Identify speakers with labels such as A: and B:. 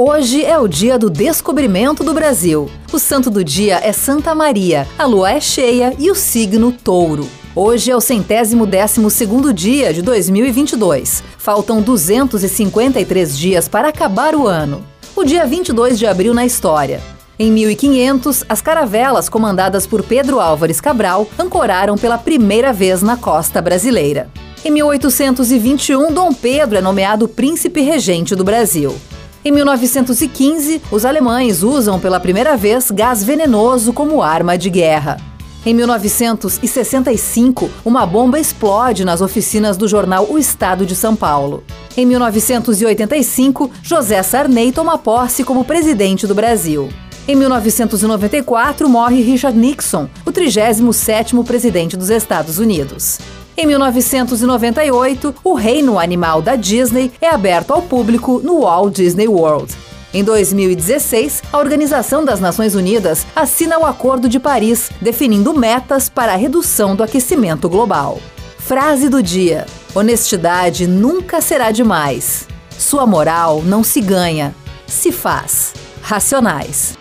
A: Hoje é o dia do descobrimento do Brasil. O santo do dia é Santa Maria, a lua é cheia e o signo touro. Hoje é o centésimo décimo segundo dia de 2022. Faltam 253 dias para acabar o ano. O dia 22 de abril na história. Em 1500, as caravelas comandadas por Pedro Álvares Cabral ancoraram pela primeira vez na costa brasileira. Em 1821, Dom Pedro é nomeado príncipe regente do Brasil. Em 1915, os alemães usam pela primeira vez gás venenoso como arma de guerra. Em 1965, uma bomba explode nas oficinas do jornal O Estado de São Paulo. Em 1985, José Sarney toma posse como presidente do Brasil. Em 1994, morre Richard Nixon, o 37º presidente dos Estados Unidos. Em 1998, o reino animal da Disney é aberto ao público no Walt Disney World. Em 2016, a Organização das Nações Unidas assina o Acordo de Paris, definindo metas para a redução do aquecimento global. Frase do dia: Honestidade nunca será demais. Sua moral não se ganha, se faz. Racionais.